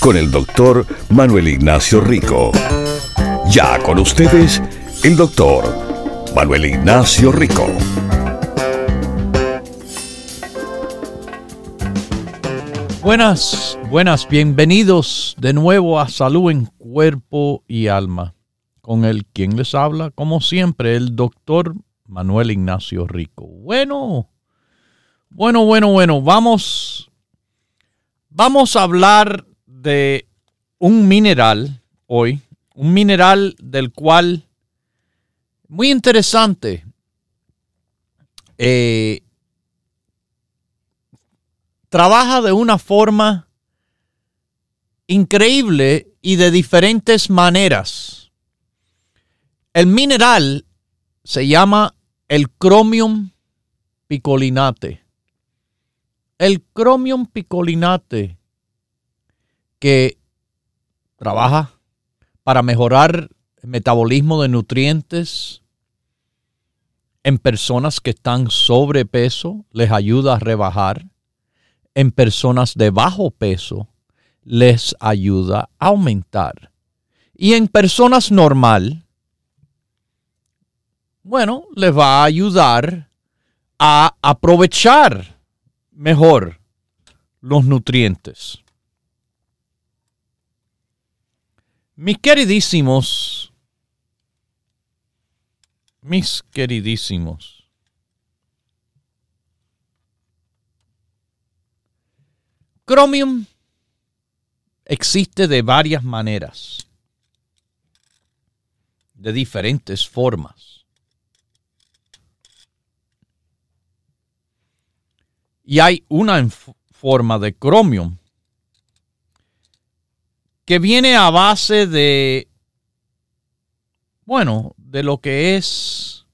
con el doctor Manuel Ignacio Rico. Ya con ustedes, el doctor Manuel Ignacio Rico. Buenas, buenas, bienvenidos de nuevo a Salud en Cuerpo y Alma, con el quien les habla, como siempre, el doctor Manuel Ignacio Rico. Bueno, bueno, bueno, bueno, vamos, vamos a hablar de un mineral hoy, un mineral del cual, muy interesante, eh, trabaja de una forma increíble y de diferentes maneras. El mineral se llama el cromium picolinate. El cromium picolinate que trabaja para mejorar el metabolismo de nutrientes en personas que están sobrepeso, les ayuda a rebajar. En personas de bajo peso, les ayuda a aumentar. Y en personas normal, bueno, les va a ayudar a aprovechar mejor los nutrientes. Mis queridísimos, mis queridísimos, Chromium existe de varias maneras, de diferentes formas. Y hay una forma de Chromium que viene a base de, bueno, de lo que es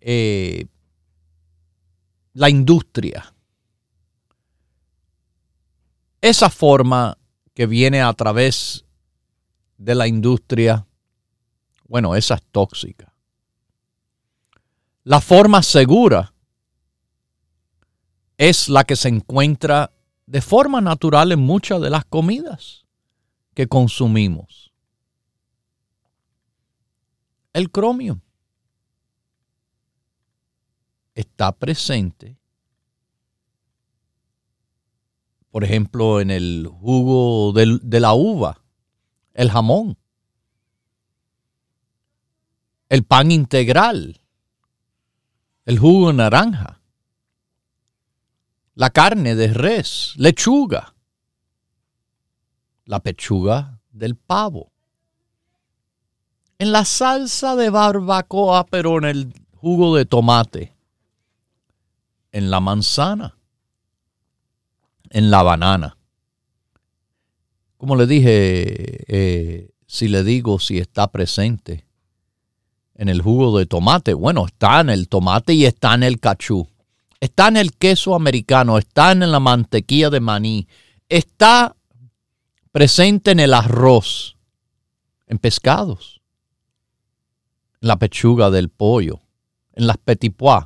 eh, la industria. Esa forma que viene a través de la industria, bueno, esa es tóxica. La forma segura es la que se encuentra de forma natural en muchas de las comidas que consumimos. El cromio está presente, por ejemplo, en el jugo de la uva, el jamón, el pan integral, el jugo de naranja, la carne de res, lechuga la pechuga del pavo. En la salsa de barbacoa, pero en el jugo de tomate. En la manzana. En la banana. Como le dije, eh, si le digo si está presente en el jugo de tomate, bueno, está en el tomate y está en el cachú. Está en el queso americano, está en la mantequilla de maní, está presente en el arroz, en pescados, en la pechuga del pollo, en las petit pois,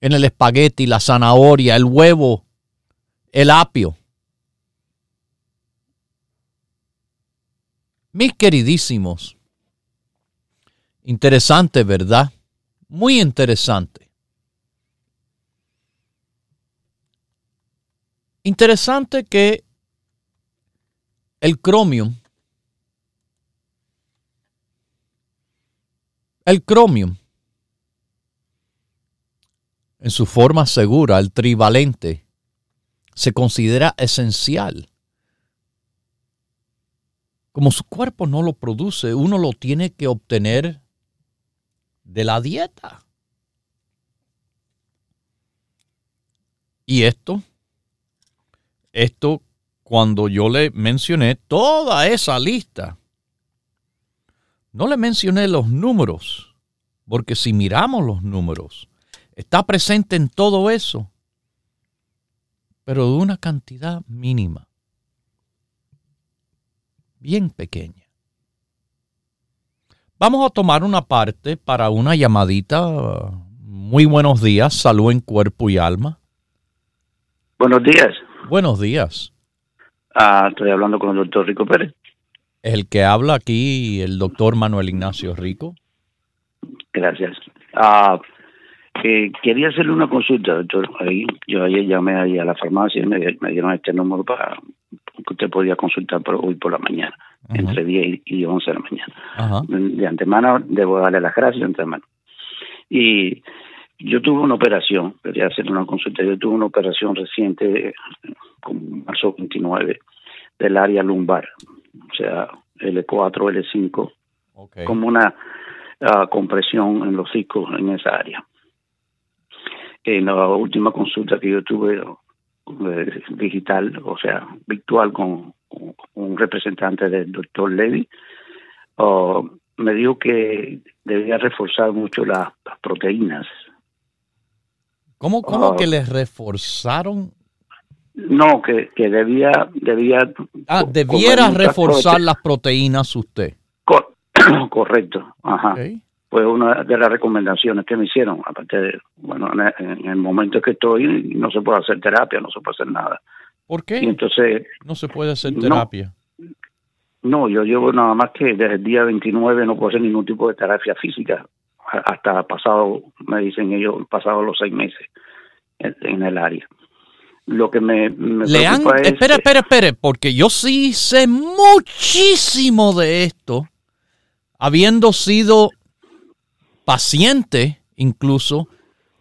en el espagueti, la zanahoria, el huevo, el apio. Mis queridísimos, interesante, ¿verdad? Muy interesante. Interesante que el cromium, el cromium, en su forma segura, el trivalente, se considera esencial. Como su cuerpo no lo produce, uno lo tiene que obtener de la dieta. Y esto, esto cuando yo le mencioné toda esa lista. No le mencioné los números, porque si miramos los números, está presente en todo eso, pero de una cantidad mínima, bien pequeña. Vamos a tomar una parte para una llamadita. Muy buenos días, salud en cuerpo y alma. Buenos días. Buenos días. Ah, estoy hablando con el doctor Rico Pérez. El que habla aquí, el doctor Manuel Ignacio Rico. Gracias. Ah, eh, quería hacerle una consulta, doctor. Ahí, yo ayer llamé ahí a la farmacia y me, dieron este número para que usted podía consultar por, hoy por la mañana, entre 10 y 11 de la mañana. De antemano debo darle las gracias de antemano. Y yo tuve una operación, quería hacer una consulta, yo tuve una operación reciente, con marzo 29, del área lumbar, o sea, L4, L5, como una ah, compresión en los discos en esa área. En la última consulta que yo tuve eh, digital, o sea, virtual con, un representante del doctor Levy, oh, me dijo que debía reforzar mucho las proteínas ¿Cómo, cómo ah. que les reforzaron? No, que, que debía, debía... Ah, debiera reforzar las proteínas usted. correcto, ajá. Fue una de las recomendaciones que me hicieron. Aparte de, bueno, en el momento que estoy no se puede hacer terapia, no se puede hacer nada. ¿Por qué? entonces... No se puede hacer terapia. No, yo llevo nada más que desde el día 29 no puedo hacer ningún tipo de terapia física hasta pasado, me dicen ellos, pasado los seis meses en, el área. Lo que me, me Le han, espera, espera, espera, porque yo sí sé muchísimo de esto, habiendo sido paciente incluso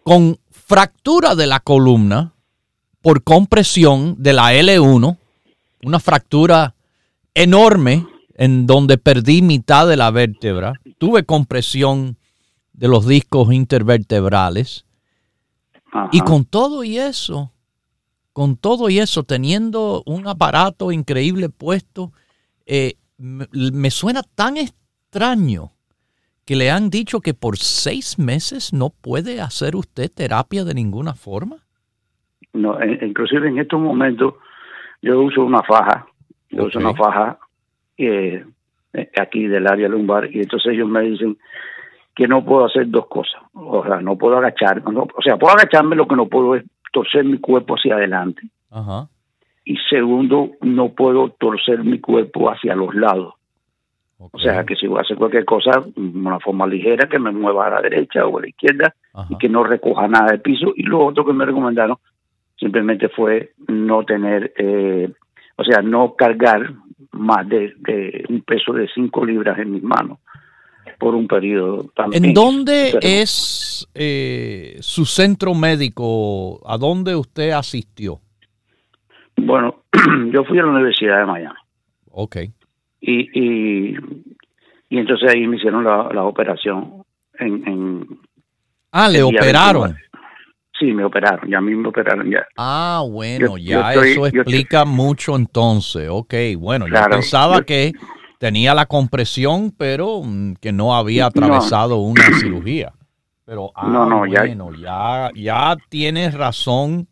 con fractura de la columna por compresión de la L1, una fractura enorme en donde perdí mitad de la vértebra, tuve compresión de los discos intervertebrales. Y con todo y eso, con todo y eso, teniendo un aparato increíble puesto, eh, me, suena tan extraño que le han dicho que por seis meses no puede hacer usted terapia de ninguna forma. No, inclusive en estos momentos yo uso una faja, yo uso una faja eh, aquí del área lumbar y entonces ellos me dicen que no puedo hacer dos cosas. O sea, no puedo agacharme. o sea, puedo agacharme, lo que no puedo es torcer mi cuerpo hacia adelante. Y segundo, no puedo torcer mi cuerpo hacia los lados. O sea, que si voy a hacer cualquier cosa, de una forma ligera, que me mueva a la derecha o a la izquierda y que no recoja nada del piso. Y lo otro que me recomendaron simplemente fue no tener, eh, o sea, no cargar más de, de un peso de 5 libras en mis manos por un periodo también. ¿En dónde es eh, su centro médico? ¿A dónde usted asistió? Bueno, yo fui a la Universidad de Miami. Ok. Y, y, entonces ahí me hicieron la, operación en, Ah, ¿le operaron? Sí, me operaron, ya a mí me operaron ya. Ah, bueno, ya eso explica mucho entonces. Ok, bueno, yo pensaba que tenía la compresión, pero mm, que no había atravesado una cirugía. Pero, ah, no, no, bueno, ya, ya, tienes razón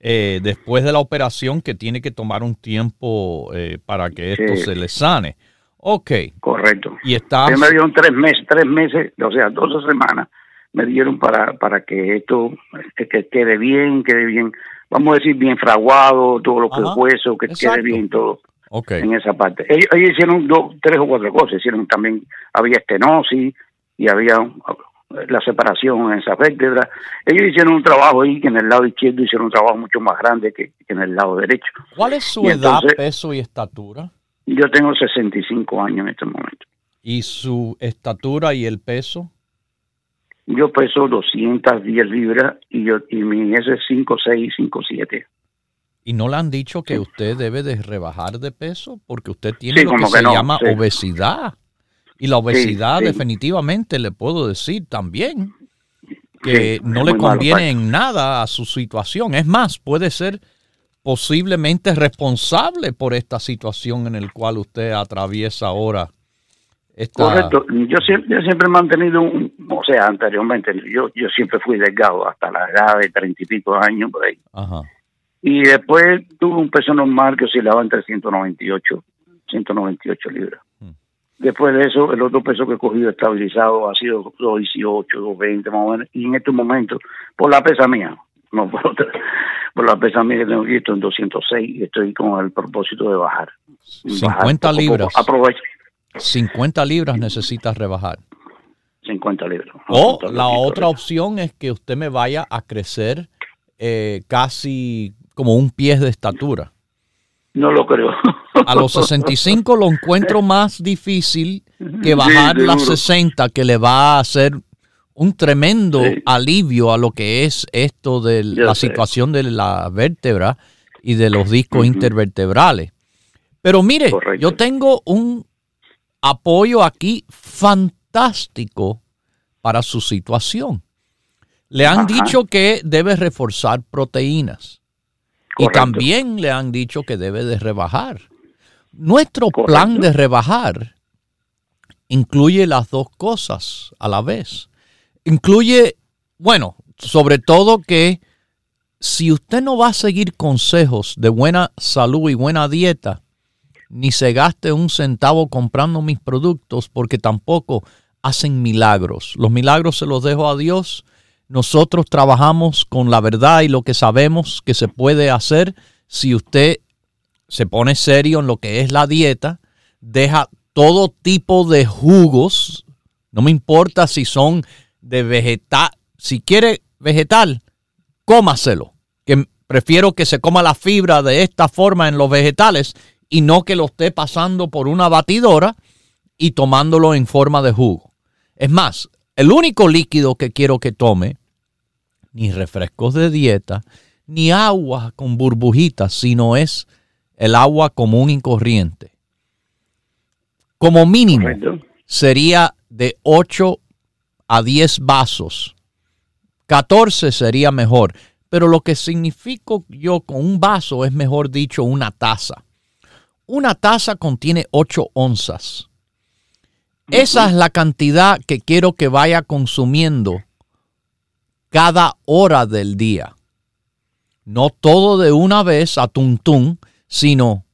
eh, después de la operación que tiene que tomar un tiempo eh, para que esto se le sane. Ok. Correcto. Y está. Me dieron tres meses, tres meses, o sea, dos semanas me dieron para, para que esto que quede bien, quede bien, vamos a decir, bien fraguado, todo lo que es hueso, que quede bien todo en esa parte. Ellos, hicieron dos, tres o cuatro cosas. Hicieron también, había estenosis y había la separación en esa vértebra. Ellos hicieron un trabajo ahí que en el lado izquierdo hicieron un trabajo mucho más grande que, en el lado derecho. ¿Cuál es su edad, peso y estatura? Yo tengo 65 años en este momento. ¿Y su estatura y el peso? Yo peso 210 libras y yo y mi S es 5'6", 5'7". ¿Y no le han dicho que usted debe de rebajar de peso? Porque usted tiene lo que, se llama obesidad. Y la obesidad definitivamente le puedo decir también que no le conviene en nada a su situación. Es más, puede ser posiblemente responsable por esta situación en la cual usted atraviesa ahora. Correcto. Yo siempre, siempre he mantenido un, o sea, anteriormente, yo, yo siempre fui delgado hasta la edad de treinta y pico años por ahí. Y después tuve un peso normal que oscilaba entre 198, 198 libras. Hmm. Después de eso, el otro peso que he cogido estabilizado ha sido 218, 220 más o menos. Y en estos momentos, por la pesa mía, no por otra, por la pesa mía que tengo aquí, estoy en 206 y estoy con el propósito de bajar. 50 libras. Aprovecho. 50 libras necesitas rebajar. 50 libras. O la otra opción es que usted me vaya a crecer eh, casi como un pie de estatura. No lo creo. A los 65 lo encuentro más difícil que bajar las 60, que le va a hacer un tremendo alivio a lo que es esto de la situación de la vértebra y de los discos intervertebrales. Pero mire, yo tengo un apoyo aquí fantástico para su situación. Le han dicho que debe reforzar proteínas y también le han dicho que debe de rebajar. Nuestro plan de rebajar incluye las dos cosas a la vez. Incluye, bueno, sobre todo que si usted no va a seguir consejos de buena salud y buena dieta, ni se gaste un centavo comprando mis productos porque tampoco hacen milagros. Los milagros se los dejo a Dios. Nosotros trabajamos con la verdad y lo que sabemos que se puede hacer. Si usted se pone serio en lo que es la dieta, deja todo tipo de jugos, no me importa si son de vegetal, si quiere vegetal, cómaselo, que prefiero que se coma la fibra de esta forma en los vegetales y no que lo esté pasando por una batidora y tomándolo en forma de jugo. Es más, el único líquido que quiero que tome, ni refrescos de dieta, ni agua con burbujitas, sino es el agua común y corriente. Como mínimo sería de 8 a 10 vasos. 14 sería mejor. Pero lo que significo yo con un vaso es mejor dicho una taza. Una taza contiene 8 onzas. Esa es la cantidad que quiero que vaya consumiendo cada hora del día. No todo de una vez a tuntún, sino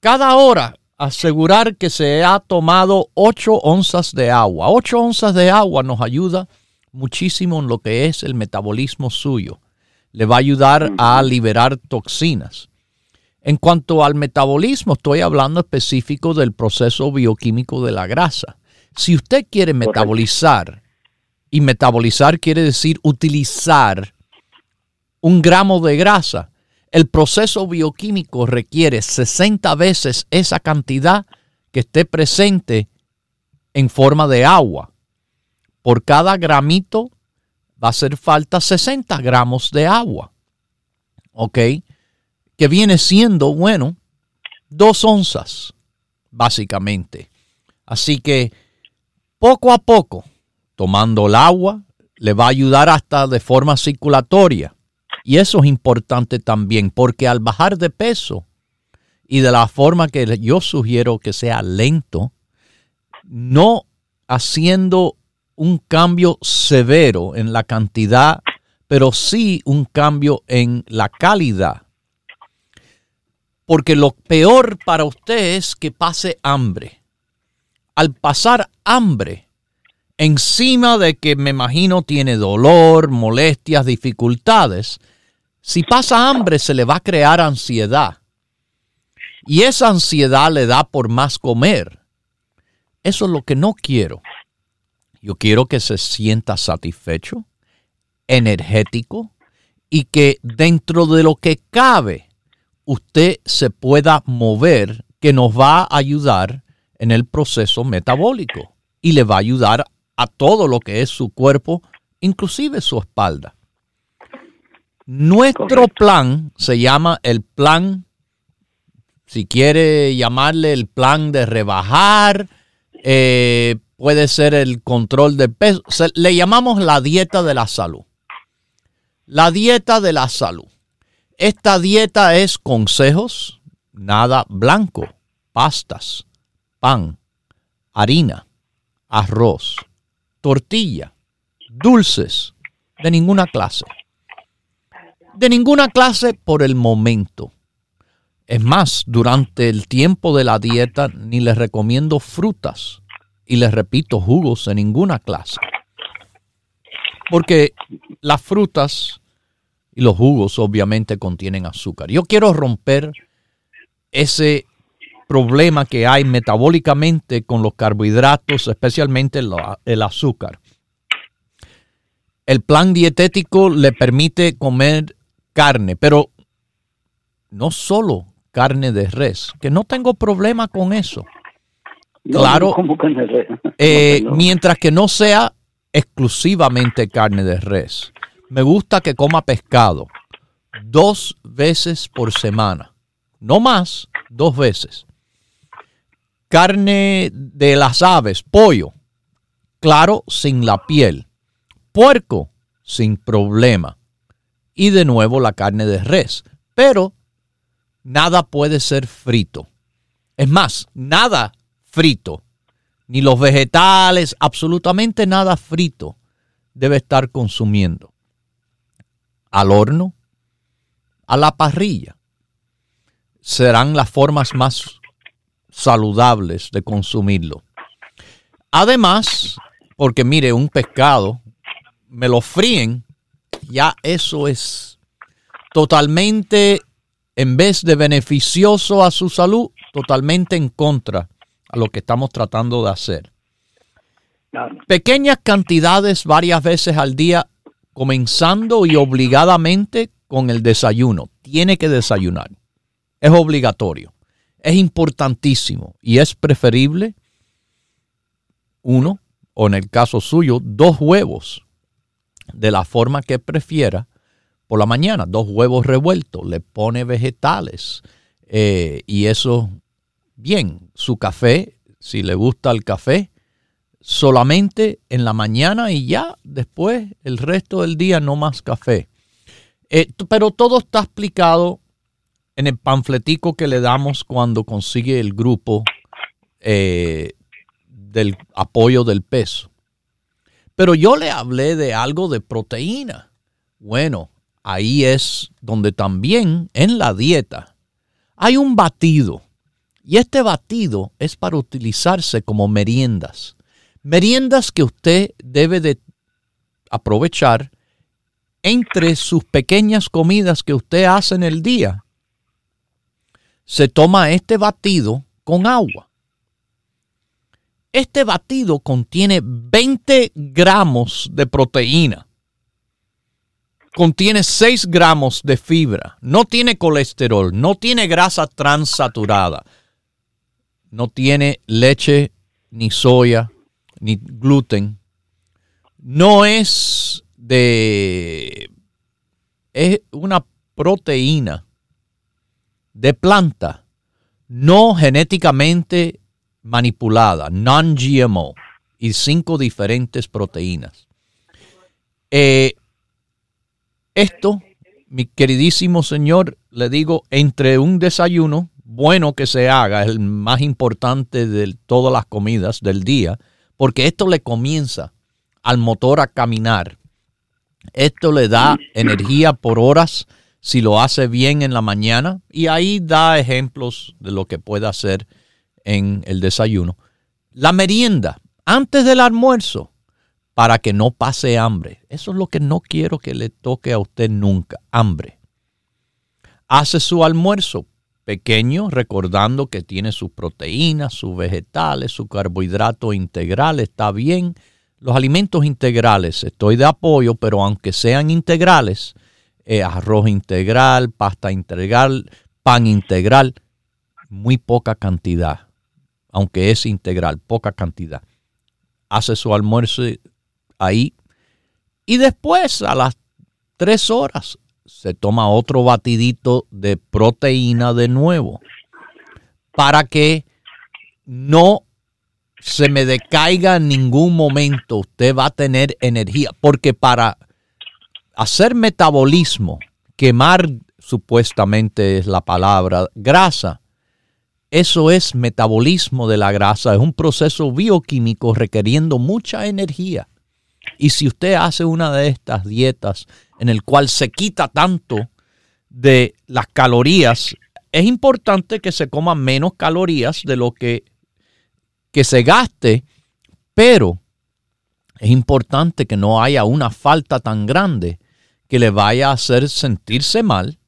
cada hora asegurar que se ha tomado 8 onzas de agua. 8 onzas de agua nos ayuda muchísimo en lo que es el metabolismo suyo. Le va a ayudar a liberar toxinas. En cuanto al metabolismo, estoy hablando específico del proceso bioquímico de la grasa. Si usted quiere metabolizar, y metabolizar quiere decir utilizar un gramo de grasa, el proceso bioquímico requiere 60 veces esa cantidad que esté presente en forma de agua. Por cada gramito va a hacer falta 60 gramos de agua. ¿Ok? Que viene siendo, bueno, dos onzas, básicamente. Así que poco a poco, tomando el agua, le va a ayudar hasta de forma circulatoria. Y eso es importante también, porque al bajar de peso y de la forma que yo sugiero que sea lento, no haciendo un cambio severo en la cantidad, pero sí un cambio en la calidad porque lo peor para usted es que pase hambre. Al pasar hambre, encima de que me imagino tiene dolor, molestias, dificultades, si pasa hambre se le va a crear ansiedad. Y esa ansiedad le da por más comer. Eso es lo que no quiero. Yo quiero que se sienta satisfecho, energético y que dentro de lo que cabe usted se pueda mover que nos va a ayudar en el proceso metabólico y le va a ayudar a todo lo que es su cuerpo, inclusive su espalda. Nuestro plan se llama el plan, si quiere llamarle el plan de rebajar, eh, puede ser el control del peso, le llamamos la dieta de la salud. La dieta de la salud Esta dieta es consejos, nada blanco, pastas, pan, harina, arroz, tortilla, dulces, de ninguna clase. De ninguna clase por el momento. Es más, durante el tiempo de la dieta ni les recomiendo frutas y les repito jugos de ninguna clase. Porque las frutas y los jugos obviamente contienen azúcar. Yo quiero romper ese problema que hay metabólicamente con los carbohidratos, especialmente el azúcar. El plan dietético le permite comer carne, pero no solo carne de res, que no tengo problema con eso. claro, eh, mientras que no sea exclusivamente carne de res. Me gusta que coma pescado dos veces por semana, no más, dos veces. Carne de las aves, pollo, claro, sin la piel. Puerco, sin problema. Y de nuevo la carne de res. Pero nada puede ser frito. Es más, nada frito. Ni los vegetales, absolutamente nada frito debe estar consumiendo. Al horno, a la parrilla. Serán las formas más saludables de consumirlo. Además, porque mire, un pescado, me lo fríen, ya eso es totalmente, en vez de beneficioso a su salud, totalmente en contra a lo que estamos tratando de hacer. Pequeñas cantidades varias veces al día, comenzando y obligadamente con el desayuno. Tiene que desayunar. Es obligatorio. Es importantísimo. Y es preferible uno, o en el caso suyo, dos huevos de la forma que prefiera por la mañana, dos huevos revueltos, le pone vegetales. Eh, y eso, bien, su café, si le gusta el café, solamente en la mañana y ya después el resto del día no más café. Eh, pero todo está explicado en el panfletico que le damos cuando consigue el grupo eh, del apoyo del peso. Pero yo le hablé de algo de proteína. Bueno, ahí es donde también en la dieta hay un batido. Y este batido es para utilizarse como meriendas. Meriendas que usted debe de aprovechar entre sus pequeñas comidas que usted hace en el día se toma este batido con agua. Este batido contiene 20 gramos de proteína. Contiene 6 gramos de fibra. No tiene colesterol. No tiene grasa transaturada. No tiene leche, ni soya, ni gluten. No es de... Es una proteína de planta no genéticamente manipulada, non-GMO, y cinco diferentes proteínas. Eh, esto, mi queridísimo señor, le digo, entre un desayuno bueno que se haga, el más importante de todas las comidas del día, porque esto le comienza al motor a caminar. Esto le da energía por horas si lo hace bien en la mañana y ahí da ejemplos de lo que puede hacer en el desayuno. La merienda, antes del almuerzo, para que no pase hambre. Eso es lo que no quiero que le toque a usted nunca, hambre. Hace su almuerzo pequeño, recordando que tiene sus proteínas, sus vegetales, su carbohidrato integral, está bien. Los alimentos integrales, estoy de apoyo, pero aunque sean integrales, eh, arroz integral, pasta integral, pan integral, muy poca cantidad, aunque es integral, poca cantidad. Hace su almuerzo ahí y después a las tres horas se toma otro batidito de proteína de nuevo para que no se me decaiga en ningún momento. Usted va a tener energía porque para hacer metabolismo, quemar supuestamente es la palabra grasa. Eso es metabolismo de la grasa, es un proceso bioquímico requiriendo mucha energía. Y si usted hace una de estas dietas en el cual se quita tanto de las calorías, es importante que se coman menos calorías de lo que, que se gaste, pero es importante que no haya una falta tan grande que le vaya a hacer sentirse mal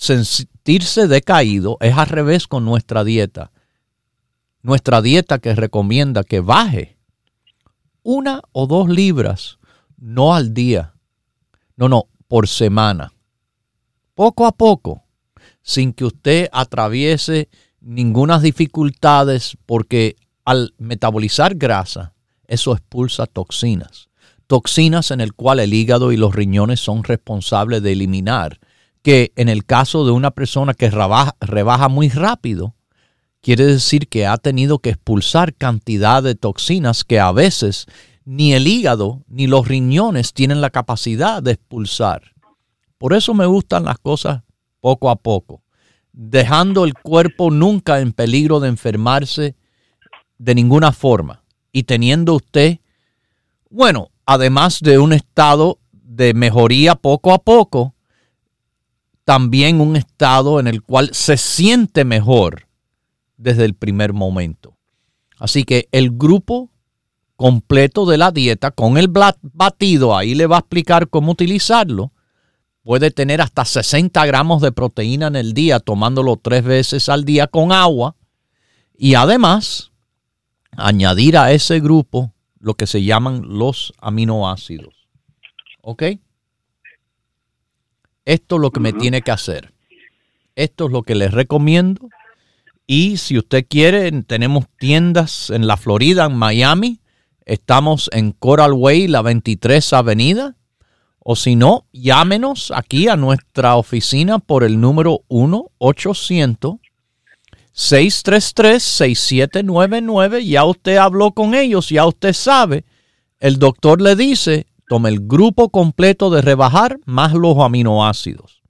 sentirse decaído es al revés con nuestra dieta. Nuestra dieta que recomienda que baje una o dos libras, no al día, no, no, por semana. Poco a poco, sin que usted atraviese ninguna dificultades, porque al metabolizar grasa, eso expulsa toxinas. Toxinas en el cual el hígado y los riñones son responsables de eliminar que en el caso de una persona que rebaja, muy rápido, quiere decir que ha tenido que expulsar cantidad de toxinas que a veces ni el hígado ni los riñones tienen la capacidad de expulsar. Por eso me gustan las cosas poco a poco, dejando el cuerpo nunca en peligro de enfermarse de ninguna forma y teniendo usted, bueno, además de un estado de mejoría poco a poco, también un estado en el cual se siente mejor desde el primer momento. Así que el grupo completo de la dieta con el batido, ahí le va a explicar cómo utilizarlo. Puede tener hasta 60 gramos de proteína en el día, tomándolo tres veces al día con agua. Y además, añadir a ese grupo lo que se llaman los aminoácidos. ¿Ok? esto es lo que me tiene que hacer. Esto es lo que les recomiendo. Y si usted quiere, tenemos tiendas en la Florida, en Miami. Estamos en Coral Way, la 23 Avenida. O si no, llámenos aquí a nuestra oficina por el número 1-800-633-6799. Ya usted habló con ellos, ya usted sabe. El doctor le dice, Tome el grupo completo de rebajar más los aminoácidos.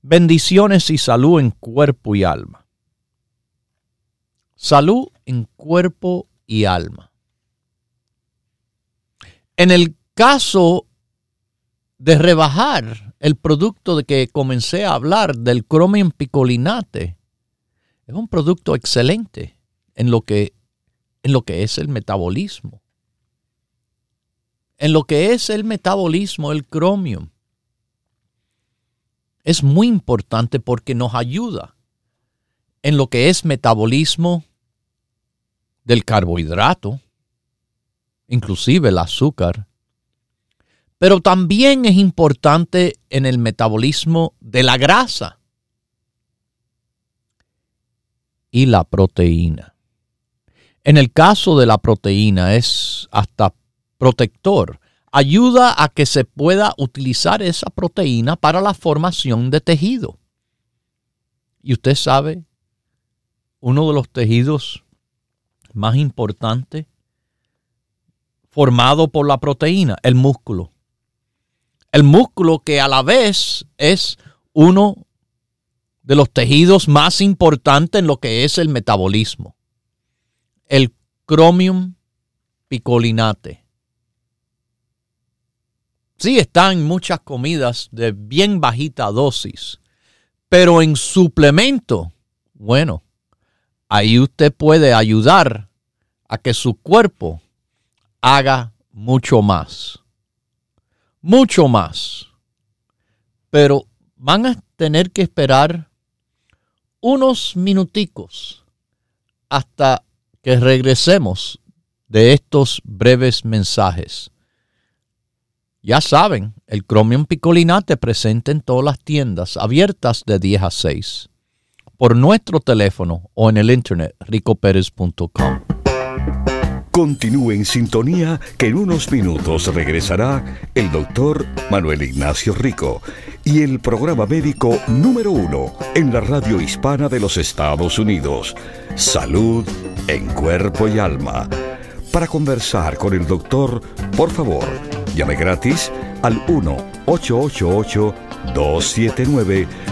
Bendiciones y salud en cuerpo y alma. Salud en cuerpo y alma. En el caso de rebajar el producto de que comencé a hablar del Chromium picolinate, es un producto excelente en lo que, en lo que es el metabolismo en lo que es el metabolismo, el cromium. Es muy importante porque nos ayuda en lo que es metabolismo del carbohidrato, inclusive el azúcar, pero también es importante en el metabolismo de la grasa y la proteína. En el caso de la proteína es hasta protector ayuda a que se pueda utilizar esa proteína para la formación de tejido. Y usted sabe, uno de los tejidos más importantes formado por la proteína, el músculo. El músculo que a la vez es uno de los tejidos más importantes en lo que es el metabolismo. El chromium picolinate. Sí, están muchas comidas de bien bajita dosis, pero en suplemento, bueno, ahí usted puede ayudar a que su cuerpo haga mucho más. Mucho más. Pero van a tener que esperar unos minuticos hasta que regresemos de estos breves mensajes. Ya saben, el Chromium Picolinate presente en todas las tiendas abiertas de 10 a 6 por nuestro teléfono o en el internet ricoperez.com. Continúe en sintonía que en unos minutos regresará el doctor Manuel Ignacio Rico y el programa médico número uno en la radio hispana de los Estados Unidos, Salud en Cuerpo y Alma. Para conversar con el doctor, por favor, Llame gratis al 1-888-279-00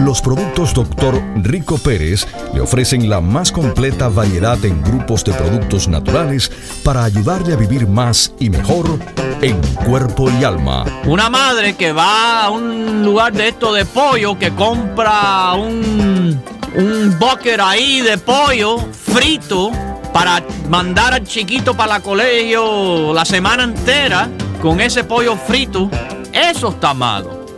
Los productos Dr. Rico Pérez le ofrecen la más completa variedad en grupos de productos naturales para ayudarle a vivir más y mejor en cuerpo y alma. Una madre que va a un lugar de esto de pollo, que compra un, un ahí de pollo frito para mandar al chiquito para el colegio la semana entera con ese pollo frito, eso está malo.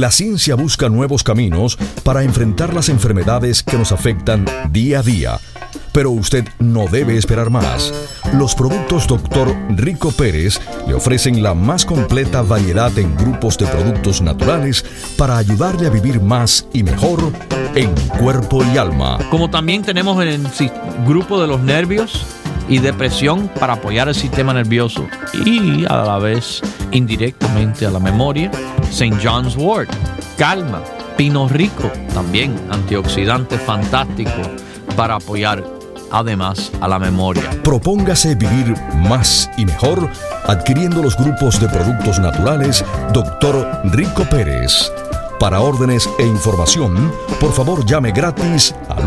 La ciencia busca nuevos caminos para enfrentar las enfermedades que nos afectan día a día pero usted no debe esperar más. Los productos Dr. Rico Pérez le ofrecen la más completa variedad en grupos de productos naturales para ayudarle a vivir más y mejor en cuerpo y alma. Como también tenemos el grupo de los nervios y depresión para apoyar el sistema nervioso y a la vez indirectamente a la memoria, St. John's Wort, calma, pino rico, también antioxidante fantástico para apoyar además a la memoria. Propóngase vivir más y mejor adquiriendo los grupos de productos naturales Dr. Rico Pérez. Para órdenes e información, por favor llame gratis al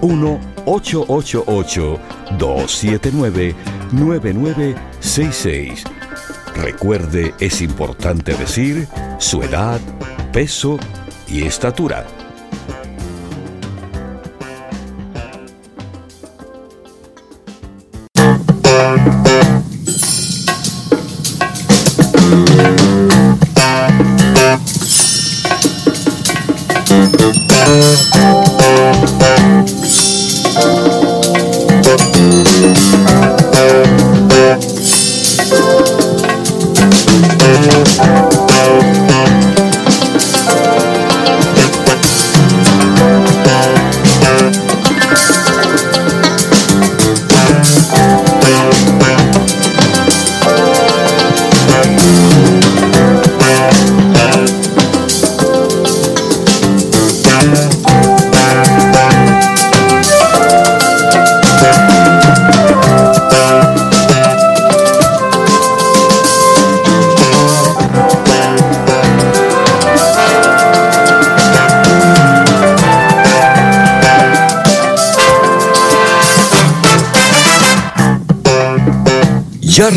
1-888-279-9966. Recuerde, es importante decir su edad, peso y estatura.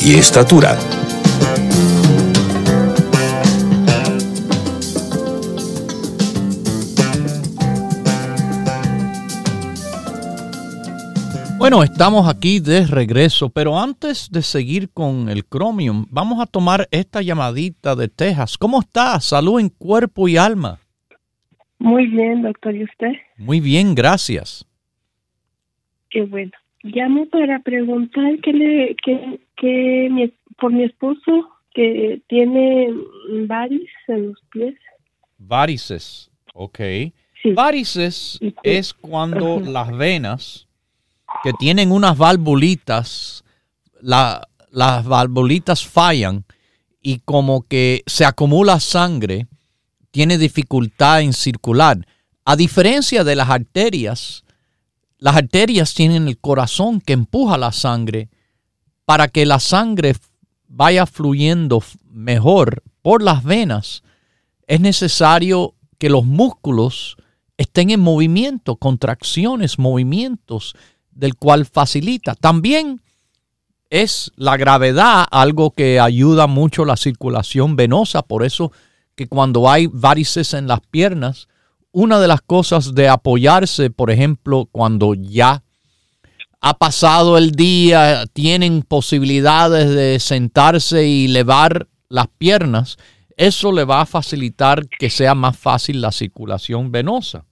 y estatura. Bueno, estamos aquí de regreso, pero antes de seguir con el Chromium, vamos a tomar esta llamadita de Texas. ¿Cómo está? Salud en cuerpo y alma. Muy bien, doctor. ¿Y usted? Muy bien, gracias. Qué bueno. Llamo para preguntar que le, que, que mi, por mi esposo que tiene varices en los pies. Varices, ok. Varices es cuando las venas que tienen unas valvulitas, las valvulitas fallan y como que se acumula sangre, tiene dificultad en circular. A diferencia de las arterias, las arterias tienen el corazón que empuja la sangre para que la sangre vaya fluyendo mejor por las venas. Es necesario que los músculos estén en movimiento, contracciones, movimientos del cual facilita. También es la gravedad algo que ayuda mucho la circulación venosa, por eso que cuando hay varices en las piernas, una de las cosas de apoyarse, por ejemplo, cuando ya ha pasado el día, tienen posibilidades de sentarse y levar las piernas, eso le va a facilitar que sea más fácil la circulación venosa.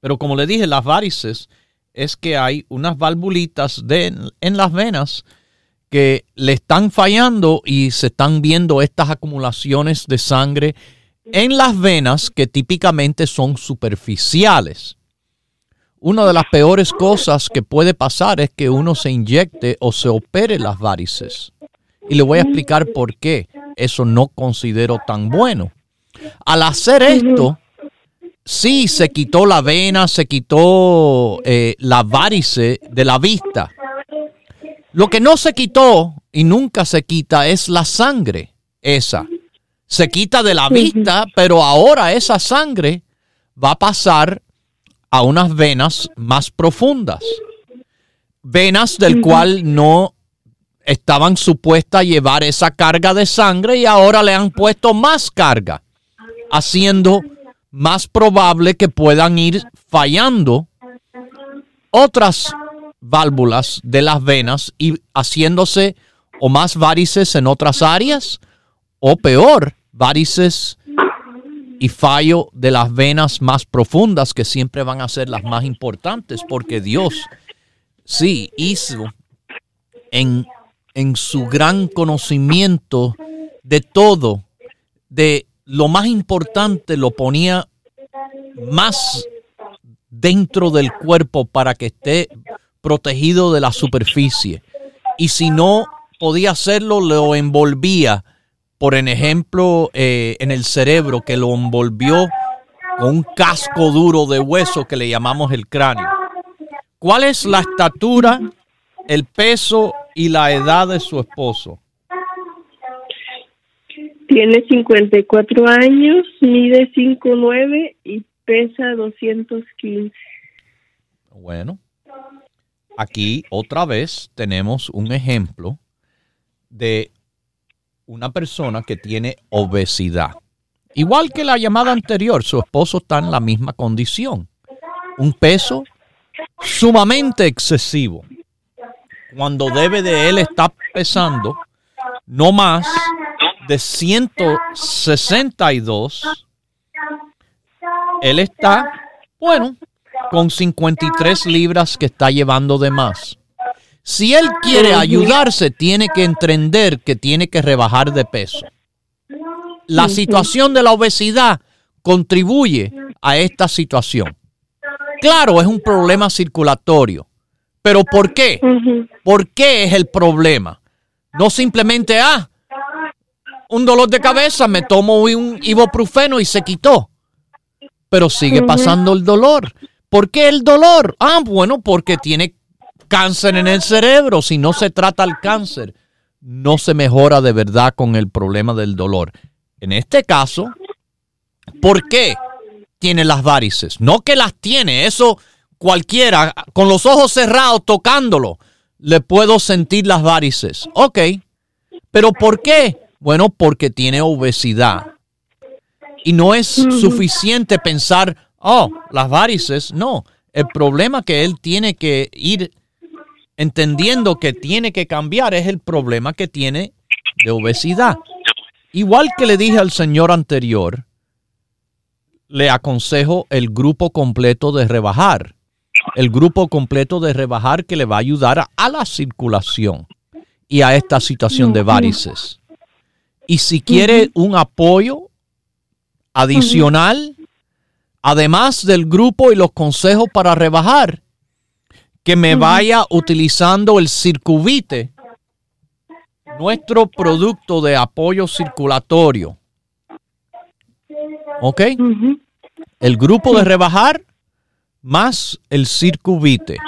Pero como le dije, las varices es que hay unas valvulitas en las venas que le están fallando y se están viendo estas acumulaciones de sangre en las venas que típicamente son superficiales. Una de las peores cosas que puede pasar es que uno se inyecte o se opere las varices. Y le voy a explicar por qué eso no considero tan bueno. Al hacer esto, sí se quitó la vena, se quitó eh, la varice de la vista. Lo que no se quitó y nunca se quita es la sangre esa. Se quita de la vista, pero ahora esa sangre va a pasar a unas venas más profundas. Venas del cual no estaban supuestas a llevar esa carga de sangre y ahora le han puesto más carga, haciendo más probable que puedan ir fallando otras válvulas de las venas y haciéndose o más varices en otras áreas o peor, varices y fallo de las venas más profundas que siempre van a ser las más importantes porque Dios sí hizo en, en su gran conocimiento de todo, de lo más importante lo ponía más dentro del cuerpo para que esté protegido de la superficie. Y si no podía hacerlo, lo envolvía, por ejemplo, eh, en el cerebro, que lo envolvió con un casco duro de hueso que le llamamos el cráneo. ¿Cuál es la estatura, el peso y la edad de su esposo? Tiene 54 años, mide 5'9 y pesa 215. Bueno, aquí otra vez tenemos un ejemplo de una persona que tiene obesidad. Igual que la llamada anterior, su esposo está en la misma condición. Un peso sumamente excesivo. Cuando debe de él estar pesando no más de 162, él está, bueno, con 53 libras que está llevando de más. Si él quiere ayudarse, tiene que entender que tiene que rebajar de peso. La situación de la obesidad contribuye a esta situación. Claro, es un problema circulatorio. Pero ¿por qué? ¿Por qué es el problema? No simplemente, ah, un dolor de cabeza, me tomo un ibuprofeno y se quitó. pero sigue pasando el dolor. ¿Por qué el dolor? Ah, bueno, porque tiene cáncer en el cerebro. Si no se trata el cáncer, no se mejora de verdad con el problema del dolor. En este caso, ¿por qué tiene las varices? No que las tiene, eso cualquiera, con los ojos cerrados, tocándolo, le puedo sentir las varices. Ok, pero ¿por qué? Bueno, porque tiene obesidad. Y no es suficiente pensar, oh, las varices. No, el problema que él tiene que ir entendiendo que tiene que cambiar es el problema que tiene de obesidad. Igual que le dije al señor anterior, le aconsejo el grupo completo de rebajar el grupo completo de rebajar que le va a ayudar a, la circulación y a esta situación de varices. Y si quiere un apoyo adicional, además del grupo y los consejos para rebajar, que me vaya utilizando el circuvite, nuestro producto de apoyo circulatorio. ¿Ok? El grupo de rebajar más el circuvite.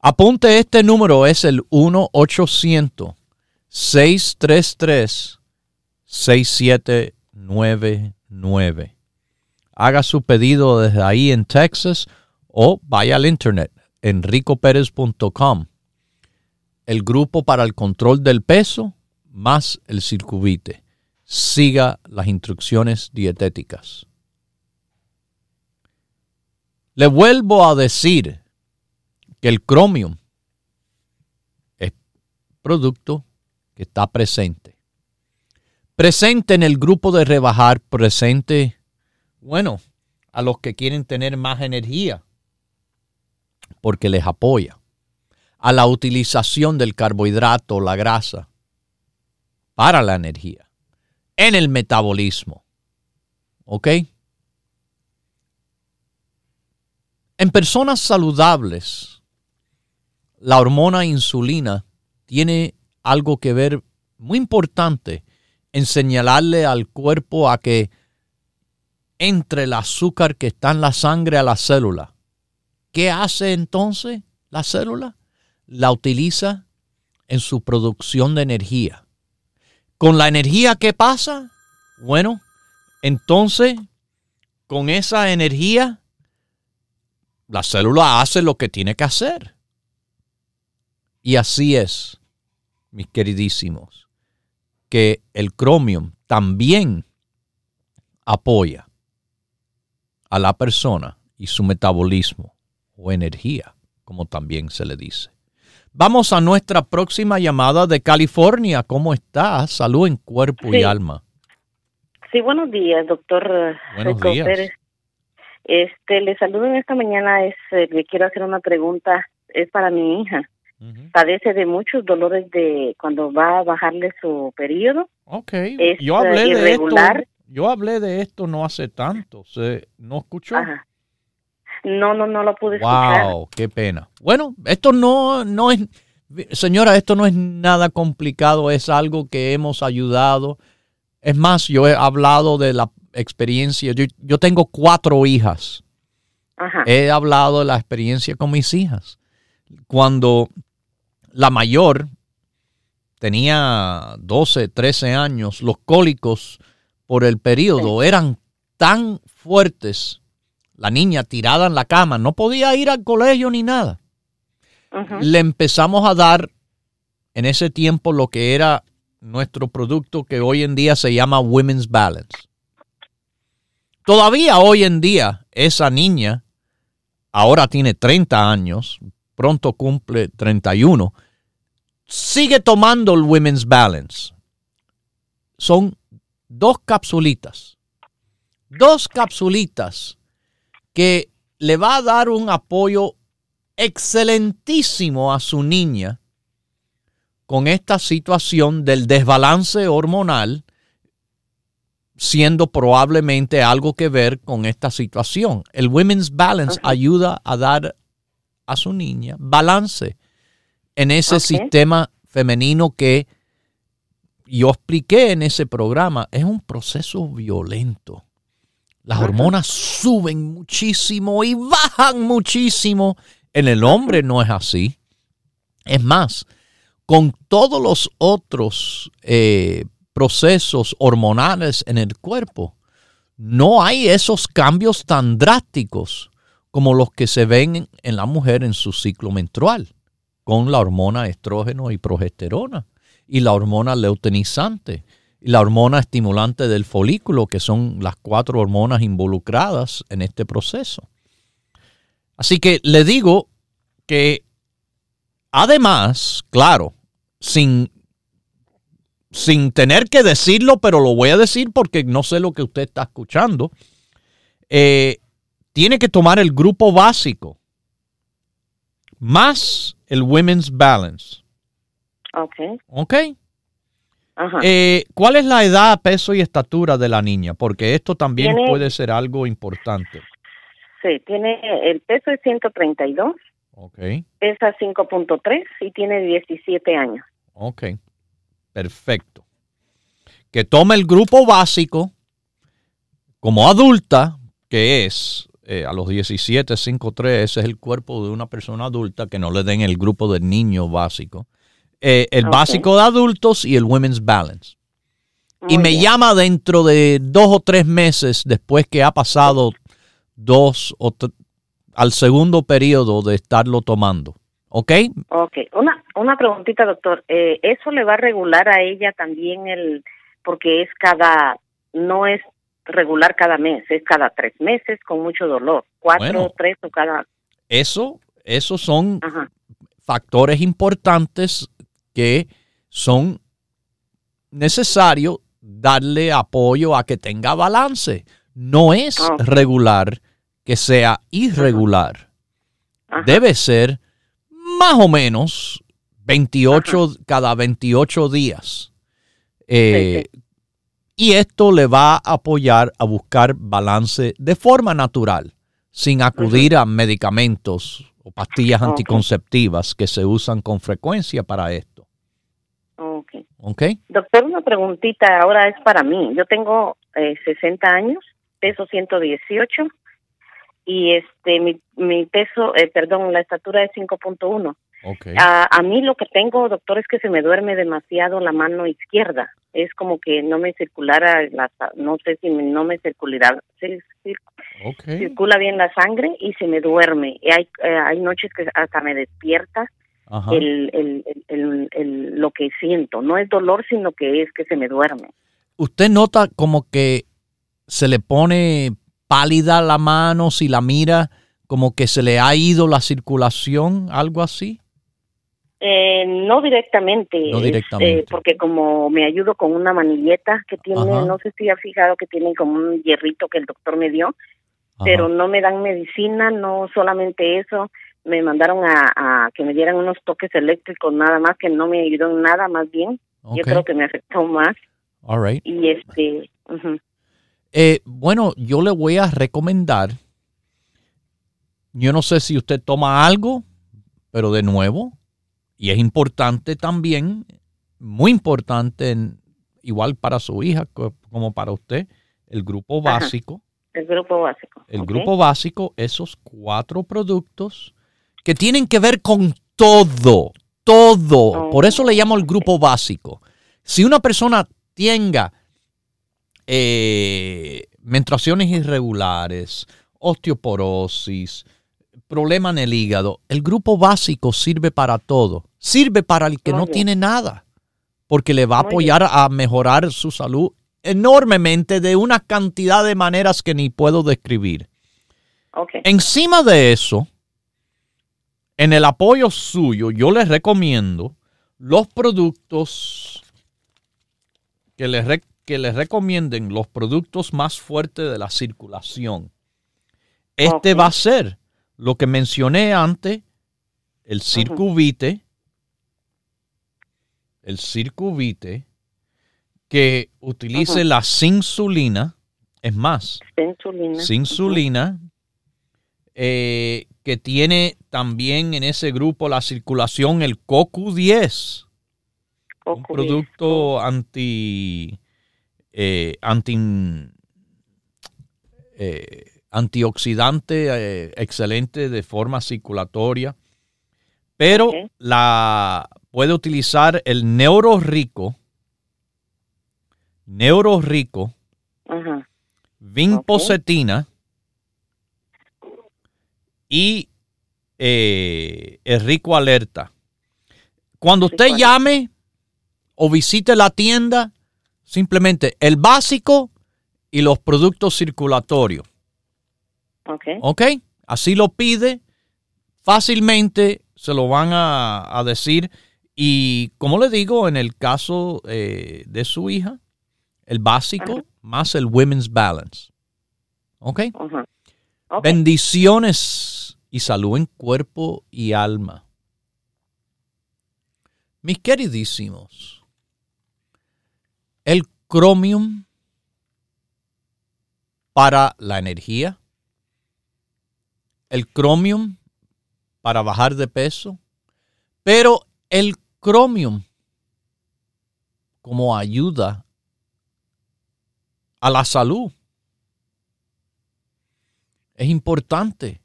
Apunte este número, es el 1-800-633-6799. Haga su pedido desde ahí en Texas o vaya al internet, enricoperez.com. El grupo para el control del peso más el circuvite. Siga las instrucciones dietéticas. Le vuelvo a decir que el Chromium es producto que está presente. Presente en el grupo de rebajar, presente, bueno, a los que quieren tener más energía, porque les apoya. A la utilización del carbohidrato, la grasa, para la energía, en el metabolismo. ¿Ok? En personas saludables, la hormona insulina tiene algo que ver muy importante en señalarle al cuerpo a que entre el azúcar que está en la sangre a la célula. ¿Qué hace entonces la célula? La utiliza en su producción de energía. ¿Con la energía qué pasa? Bueno, entonces con esa energía la célula hace lo que tiene que hacer. Y así es, mis queridísimos, que el cromium también apoya a la persona y su metabolismo o energía, como también se le dice. Vamos a nuestra próxima llamada de California. ¿Cómo está? Salud en cuerpo y alma. Sí, buenos días, doctor. Buenos días. Este, le saludo en esta mañana, es, eh, le quiero hacer una pregunta, es para mi hija. Padece de muchos dolores de cuando va a bajarle su periodo. Ok, yo hablé eh, de esto. Yo hablé de esto no hace tanto, ¿se, ¿no escuchó? No, no, no lo pude escuchar. Wow, qué pena. Bueno, esto no, no es, señora, esto no es nada complicado, es algo que hemos ayudado. Es más, yo he hablado de la experiencia. Yo, tengo cuatro hijas. He hablado de la experiencia con mis hijas. Cuando la mayor tenía 12, 13 años, los cólicos por el periodo eran tan fuertes. La niña tirada en la cama, no podía ir al colegio ni nada. Le empezamos a dar en ese tiempo lo que era nuestro producto que hoy en día se llama Women's Balance. Todavía hoy en día esa niña, ahora tiene 30 años, pronto cumple 31, sigue tomando el Women's Balance. Son dos capsulitas, dos capsulitas que le va a dar un apoyo excelentísimo a su niña con esta situación del desbalance hormonal siendo probablemente algo que ver con esta situación. El Women's Balance ayuda a dar a su niña balance en ese sistema femenino que yo expliqué en ese programa. Es un proceso violento. Las hormonas suben muchísimo y bajan muchísimo. En el hombre no es así. Es más, con todos los otros eh, procesos hormonales en el cuerpo, no hay esos cambios tan drásticos como los que se ven en la mujer en su ciclo menstrual, con la hormona estrógeno y progesterona, y la hormona leutenizante, la hormona estimulante del folículo, que son las cuatro hormonas involucradas en este proceso. Así que le digo que además, claro, sin sin tener que decirlo, pero lo voy a decir porque no sé lo que usted está escuchando, eh, tiene que tomar el grupo básico más el Women's Balance. Ok. Ok. Ajá. Eh, ¿Cuál es la edad, peso y estatura de la niña? Porque esto también puede ser algo importante. Sí, tiene el peso es 132. Ok. Pesa 5.3 y tiene 17 años. Ok. Perfecto. Que tome el grupo básico como adulta, que es eh, a los 17, 5, 3, ese es el cuerpo de una persona adulta, que no le den el grupo del niño básico. Eh, el básico de adultos y el Women's Balance. y me llama dentro de dos o tres meses después que ha pasado dos o al segundo periodo de estarlo tomando. ¿Ok? Ok. Una, una preguntita, doctor. Eh, ¿Eso le va a regular a ella también el, porque es cada, no es regular cada mes, es cada tres meses con mucho dolor, cuatro, tres o cada... Eso, esos son factores importantes que son necesarios darle apoyo a que tenga balance. No es regular que sea irregular. Debe ser más o menos 28, cada 28 días. Eh, y esto le va a apoyar a buscar balance de forma natural, sin acudir a medicamentos o pastillas anticonceptivas que se usan con frecuencia para esto. Ok. Doctor, una preguntita ahora es para mí. Yo tengo 60 eh, años, peso 118 y este mi, mi peso, eh, perdón, la estatura es 5.1. Okay. A, a, mí lo que tengo, doctor, es que se me duerme demasiado la mano izquierda. Es como que no me circulara, la, no sé si no me circulará, circula bien la sangre y se me duerme. Y hay, eh, hay noches que hasta me despierta el, el, el, el, lo que siento. No es dolor, sino que es que se me duerme. ¿Usted nota como que se le pone pálida la mano si la mira, como que se le ha ido la circulación, algo así? Eh, no directamente, no directamente. Este, porque como me ayudo con una manilleta que tiene, no sé si ha fijado que tiene como un hierrito que el doctor me dio, pero no me dan medicina, no solamente eso, me mandaron a, que me dieran unos toques eléctricos nada más, que no me ayudó en nada más bien, yo creo que me afectó más. All right. Y este... eh, bueno, yo le voy a recomendar, yo no sé si usted toma algo, pero de nuevo, y es importante también, muy importante, igual para su hija como para usted, el grupo básico. el grupo básico. El grupo básico, esos cuatro productos que tienen que ver con todo, todo. Por eso le llamo el grupo básico. Si una persona tenga eh, menstruaciones irregulares, osteoporosis, problema en el hígado, el grupo básico sirve para todo. Sirve para el que no tiene nada, porque le va a apoyar a mejorar su salud enormemente de una cantidad de maneras que ni puedo describir. Encima de eso, en el apoyo suyo, yo les recomiendo los productos que les, que les recomienden los productos más fuertes de la circulación. Este va a ser lo que mencioné antes, el circuvite, el circuvite, que utilice la sinsulina, es más, sinsulina, eh, que tiene también en ese grupo la circulación el CoQ10, un producto anti, eh, anti eh, antioxidante excelente de forma circulatoria, pero la puede utilizar el neuro rico, neuro rico, vinpocetina y eh, el rico alerta. Cuando usted llame o visite la tienda, simplemente el básico y los productos circulatorios. Ok. Ok, así lo pide, fácilmente se lo van a, decir. Y como le digo, en el caso eh, de su hija, el básico más el Women's Balance. ¿Ok? Bendiciones y salud en cuerpo y alma. Mis queridísimos, el cromium para la energía, el cromium para bajar de peso, pero el cromium como ayuda a la salud. Es importante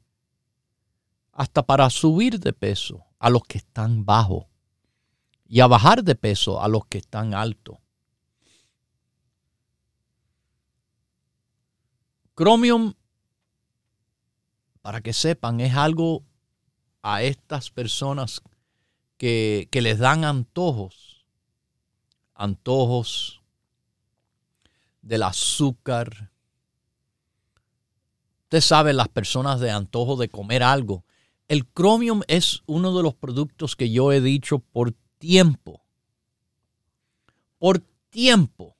hasta para subir de peso a los que están bajos y a bajar de peso a los que están altos. Chromium, para que sepan, es algo a estas personas que, que les dan antojos, antojos del azúcar. Usted sabe, las personas de antojo de comer algo. El Chromium es uno de los productos que yo he dicho por tiempo. Por tiempo.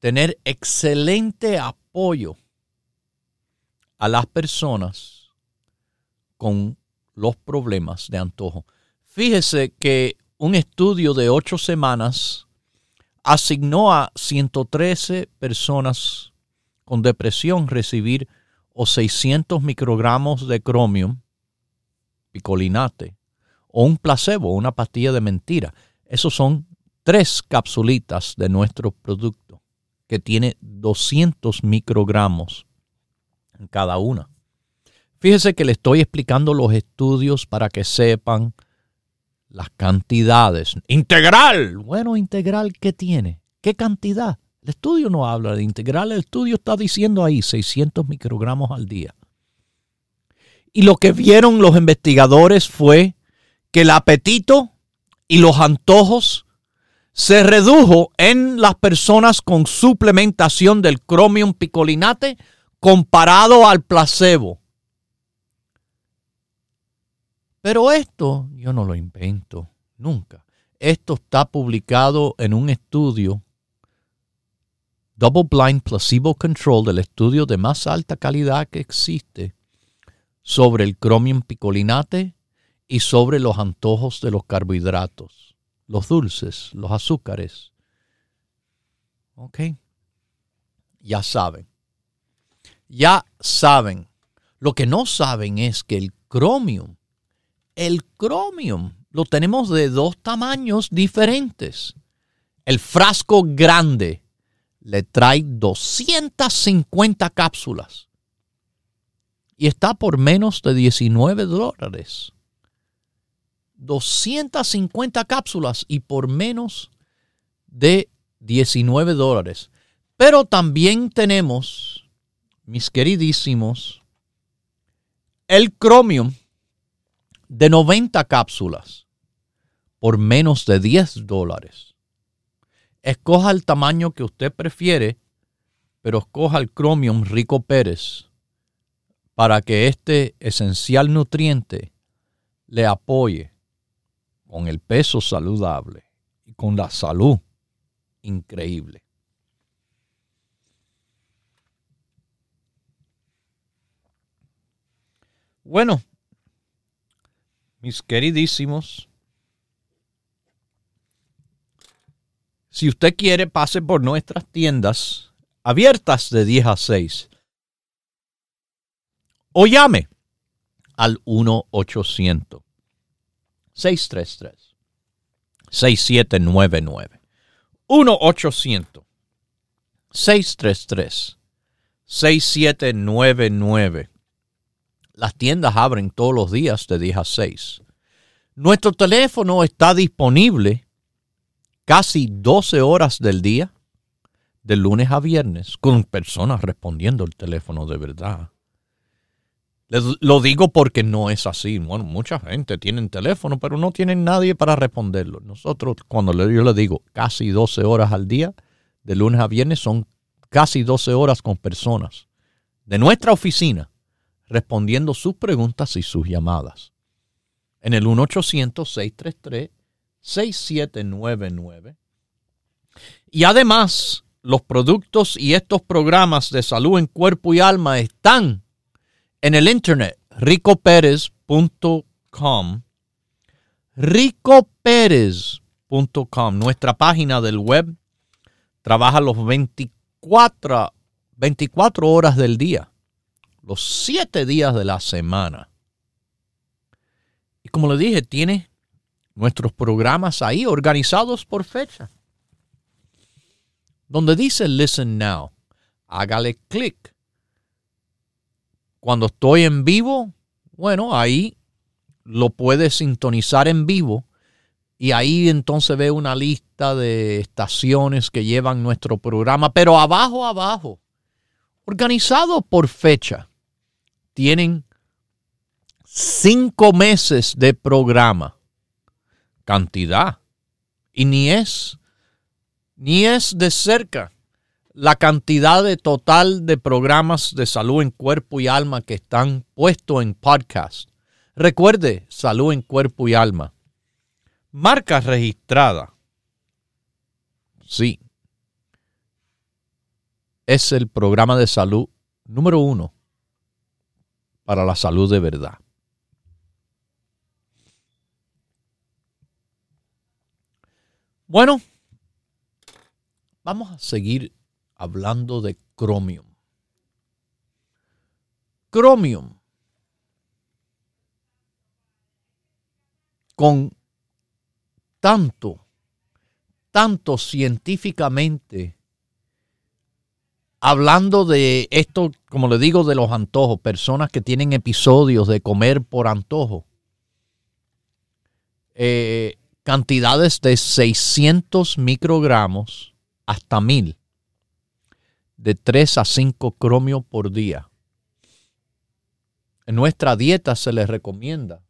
Tener excelente apoyo a las personas con los problemas de antojo. Fíjese que un estudio de ocho semanas asignó a 113 personas con depresión recibir o 600 microgramos de cromium, picolinate, o un placebo, una pastilla de mentira. Esos son tres capsulitas de nuestro producto que tiene 200 microgramos en cada una. Fíjese que le estoy explicando los estudios para que sepan las cantidades. Integral. Bueno, integral, ¿qué tiene? ¿Qué cantidad? El estudio no habla de integral, el estudio está diciendo ahí 600 microgramos al día. Y lo que vieron los investigadores fue que el apetito y los antojos se redujo en las personas con suplementación del cromium picolinate comparado al placebo. Pero esto yo no lo invento nunca. Esto está publicado en un estudio Double Blind Placebo Control del estudio de más alta calidad que existe sobre el Chromium picolinate y sobre los antojos de los carbohidratos, los dulces, los azúcares. ¿Ok? Ya saben. Ya saben. Lo que no saben es que el Chromium el cromium lo tenemos de dos tamaños diferentes. El frasco grande le trae 250 cápsulas y está por menos de 19 dólares. 250 cápsulas y por menos de 19 dólares. Pero también tenemos, mis queridísimos, el Chromium de 90 cápsulas por menos de 10 dólares. Escoja el tamaño que usted prefiere, pero escoja el Chromium Rico Pérez para que este esencial nutriente le apoye con el peso saludable y con la salud increíble. Bueno, mis queridísimos, si usted quiere, pase por nuestras tiendas abiertas de 10 a 6 o llame al 1-800-633-6799. 1-800-633-6799. 6799. Las tiendas abren todos los días de 10 a 6. Nuestro teléfono está disponible casi 12 horas del día, de lunes a viernes, con personas respondiendo el teléfono de verdad. lo digo porque no es así. Bueno, mucha gente tiene teléfono, pero no tienen nadie para responderlo. Nosotros, cuando yo le digo casi 12 horas al día, de lunes a viernes, son casi 12 horas con personas de nuestra oficina respondiendo sus preguntas y sus llamadas. En el 1-800-633-6799. Y además, los productos y estos programas de salud en cuerpo y alma están en el internet, ricoperez.com. ricoperez.com, nuestra página del web, trabaja los 24, 24 horas del día los siete días de la semana. Y como le dije, tiene nuestros programas ahí organizados por fecha. Donde dice Listen Now, hágale clic. Cuando estoy en vivo, bueno, ahí lo puede sintonizar en vivo y ahí entonces ve una lista de estaciones que llevan nuestro programa, pero abajo, abajo, organizado por fecha tienen cinco meses de programa. Cantidad. Y ni es, ni es de cerca la cantidad de total de programas de salud en cuerpo y alma que están puestos en podcast. Recuerde, salud en cuerpo y alma. Marca registrada. Sí. Es el programa de salud número uno para la salud de verdad. Bueno, vamos a seguir hablando de Chromium. Chromium. Con tanto, tanto científicamente hablando de esto, como le digo, de los antojos, personas que tienen episodios de comer por antojo, eh, cantidades de 600 microgramos hasta 1000, de 3 a 5 cromio por día. En nuestra dieta se les recomienda.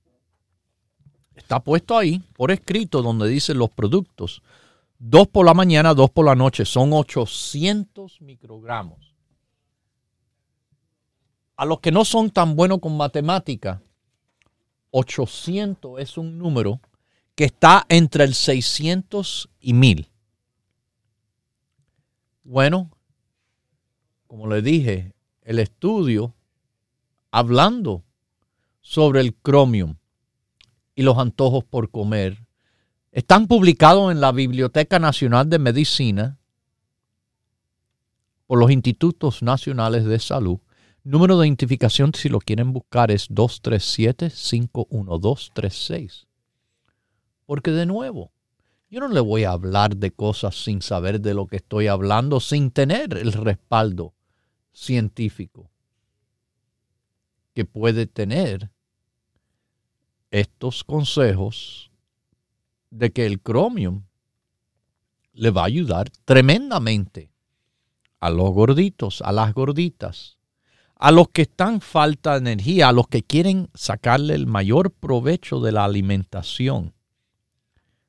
Está puesto ahí, por escrito, donde dicen los productos Dos por la mañana, dos por la noche. Son 800 microgramos. A los que no son tan buenos con matemática, 800 es un número que está entre el 600 y 1000. Bueno, como le dije, el estudio hablando sobre el cromium y los antojos por comer están publicados en la Biblioteca Nacional de Medicina por los Institutos Nacionales de Salud. Número de identificación, si lo quieren buscar, es 237-51236. Porque de nuevo, yo no le voy a hablar de cosas sin saber de lo que estoy hablando, sin tener el respaldo científico que puede tener estos consejos de que el cromium le va a ayudar tremendamente a los gorditos, a las gorditas, a los que están falta de energía, a los que quieren sacarle el mayor provecho de la alimentación,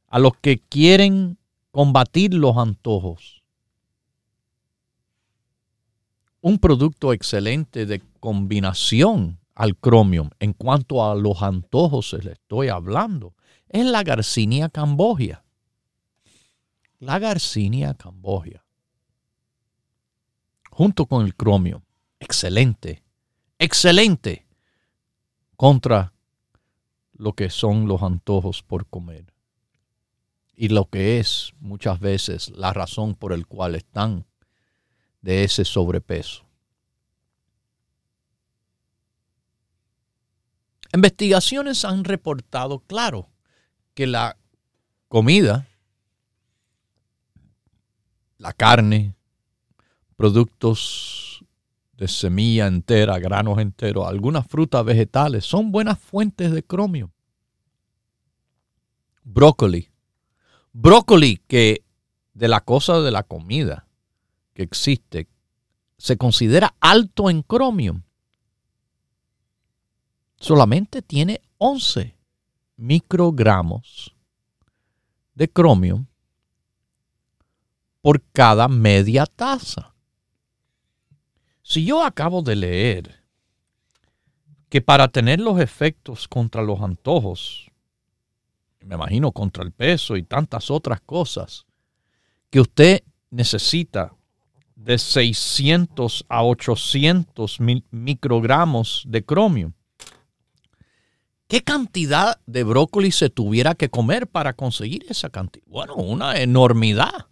a los que quieren combatir los antojos. Un producto excelente de combinación al cromium en cuanto a los antojos se le estoy hablando es la Garcinia cambogia. La Garcinia cambogia. Junto con el cromio. Excelente. Excelente. Contra lo que son los antojos por comer. Y lo que es muchas veces la razón por el cual están de ese sobrepeso. Investigaciones han reportado, claro, que la comida, la carne, productos de semilla entera, granos enteros, algunas frutas vegetales, son buenas fuentes de cromio. Brócoli. Brócoli que de la cosa de la comida que existe se considera alto en cromio. Solamente tiene 11 microgramos de cromio por cada media taza. Si yo acabo de leer que para tener los efectos contra los antojos, me imagino contra el peso y tantas otras cosas, que usted necesita de 600 a 800 microgramos de cromio. ¿Qué cantidad de brócoli se tuviera que comer para conseguir esa cantidad? Bueno, una enormidad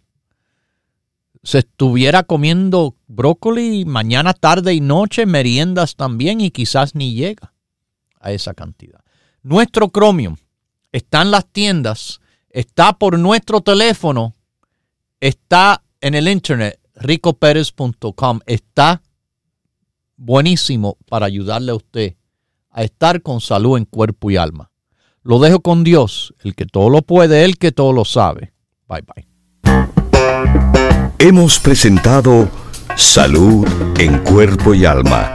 se estuviera comiendo brócoli mañana, tarde y noche, meriendas también y quizás ni llega a esa cantidad. Nuestro Chromium está en las tiendas, está por nuestro teléfono, está en el internet, ricoperez.com, está buenísimo para ayudarle a usted a estar con salud en cuerpo y alma. Lo dejo con Dios, el que todo lo puede, el que todo lo sabe. Bye bye. Hemos presentado Salud en Cuerpo y Alma,